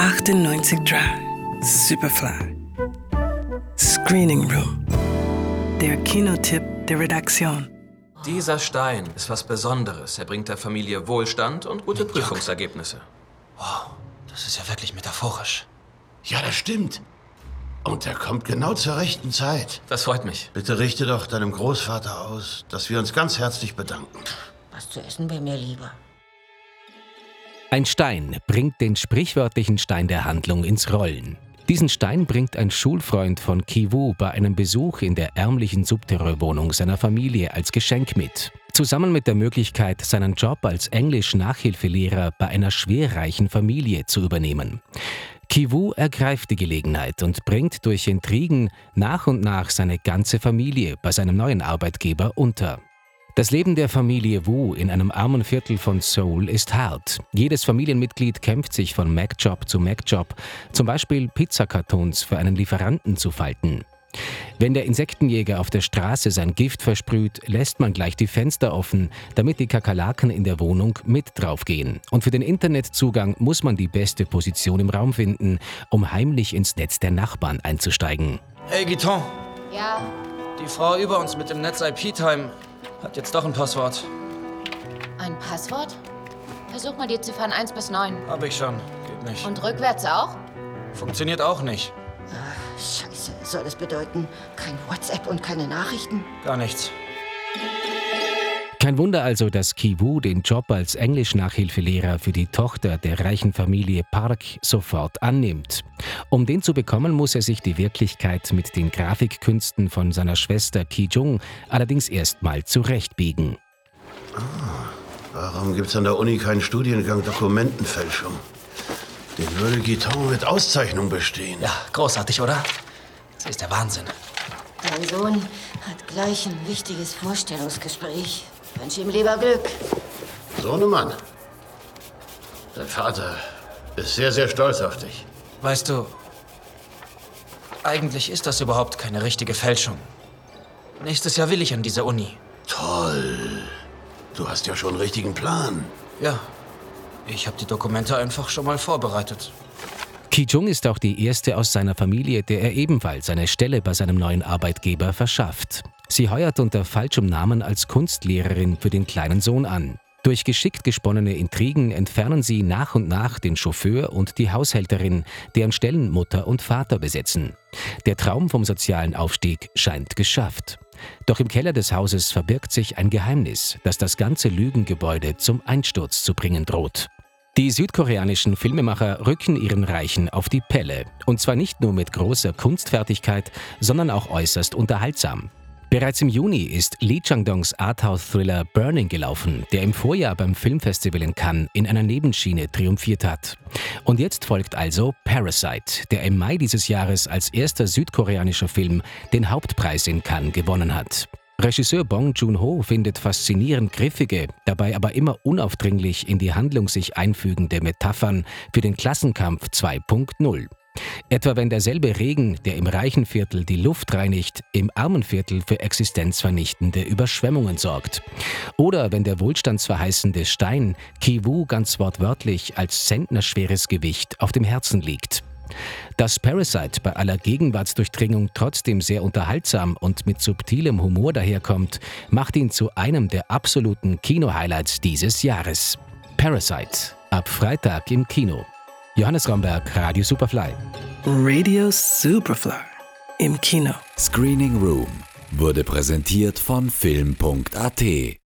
98 Drive, Superfly. Screening Room. Der Kinotipp der Redaktion. Dieser Stein ist was Besonderes. Er bringt der Familie Wohlstand und gute Prüfungsergebnisse. Wow, das ist ja wirklich metaphorisch. Ja, das stimmt. Und er kommt genau zur rechten Zeit. Das freut mich. Bitte richte doch deinem Großvater aus, dass wir uns ganz herzlich bedanken. Was zu essen wäre mir lieber. Ein Stein bringt den sprichwörtlichen Stein der Handlung ins Rollen. Diesen Stein bringt ein Schulfreund von Kiwu bei einem Besuch in der ärmlichen Subterrorwohnung seiner Familie als Geschenk mit. Zusammen mit der Möglichkeit, seinen Job als Englisch-Nachhilfelehrer bei einer schwerreichen Familie zu übernehmen. Kiwu ergreift die Gelegenheit und bringt durch Intrigen nach und nach seine ganze Familie bei seinem neuen Arbeitgeber unter. Das Leben der Familie Wu in einem armen Viertel von Seoul ist hart. Jedes Familienmitglied kämpft sich von Mac-Job zu Mac-Job, zum Beispiel Pizzakartons für einen Lieferanten zu falten. Wenn der Insektenjäger auf der Straße sein Gift versprüht, lässt man gleich die Fenster offen, damit die Kakerlaken in der Wohnung mit draufgehen. Und für den Internetzugang muss man die beste Position im Raum finden, um heimlich ins Netz der Nachbarn einzusteigen. Hey, Guiton, Ja, die Frau über uns mit dem Netz IP-Time hat jetzt doch ein Passwort. ein Passwort? Versuch mal die Ziffern 1 bis 9. Hab ich schon. Geht nicht. Und rückwärts auch? Funktioniert auch nicht. Scheiße, soll das bedeuten, kein WhatsApp und keine Nachrichten? Gar nichts. Kein Wunder also, dass Kiwu den Job als Englisch-Nachhilfelehrer für die Tochter der reichen Familie Park sofort annimmt. Um den zu bekommen, muss er sich die Wirklichkeit mit den Grafikkünsten von seiner Schwester Ki Jung allerdings erstmal zurechtbiegen. Warum gibt's an der Uni keinen Studiengang Dokumentenfälschung? Den würde Guiton mit Auszeichnung bestehen. Ja, großartig, oder? Das ist der Wahnsinn. Dein Sohn hat gleich ein wichtiges Vorstellungsgespräch. Wünsche ihm lieber Glück. Sohnemann. Dein Vater ist sehr, sehr stolz auf dich. Weißt du, eigentlich ist das überhaupt keine richtige Fälschung. Nächstes Jahr will ich an diese Uni. Toll. Du hast ja schon einen richtigen Plan. Ja, ich habe die Dokumente einfach schon mal vorbereitet. Ki Jung ist auch die erste aus seiner Familie, der er ebenfalls eine Stelle bei seinem neuen Arbeitgeber verschafft. Sie heuert unter falschem Namen als Kunstlehrerin für den kleinen Sohn an. Durch geschickt gesponnene Intrigen entfernen sie nach und nach den Chauffeur und die Haushälterin, deren Stellen Mutter und Vater besetzen. Der Traum vom sozialen Aufstieg scheint geschafft. Doch im Keller des Hauses verbirgt sich ein Geheimnis, das das ganze Lügengebäude zum Einsturz zu bringen droht. Die südkoreanischen Filmemacher rücken ihren Reichen auf die Pelle. Und zwar nicht nur mit großer Kunstfertigkeit, sondern auch äußerst unterhaltsam. Bereits im Juni ist Lee Chang-dongs Arthouse-Thriller Burning gelaufen, der im Vorjahr beim Filmfestival in Cannes in einer Nebenschiene triumphiert hat. Und jetzt folgt also Parasite, der im Mai dieses Jahres als erster südkoreanischer Film den Hauptpreis in Cannes gewonnen hat. Regisseur Bong Joon-ho findet faszinierend griffige, dabei aber immer unaufdringlich in die Handlung sich einfügende Metaphern für den Klassenkampf 2.0. Etwa wenn derselbe Regen, der im reichen Viertel die Luft reinigt, im armen Viertel für existenzvernichtende Überschwemmungen sorgt. Oder wenn der wohlstandsverheißende Stein Kiwu ganz wortwörtlich als zentnerschweres Gewicht auf dem Herzen liegt. Dass Parasite bei aller Gegenwartsdurchdringung trotzdem sehr unterhaltsam und mit subtilem Humor daherkommt, macht ihn zu einem der absoluten Kino-Highlights dieses Jahres. Parasite, ab Freitag im Kino. Johannes Romberg, Radio Superfly. Radio Superfly. Im Kino. Screening Room wurde präsentiert von Film.at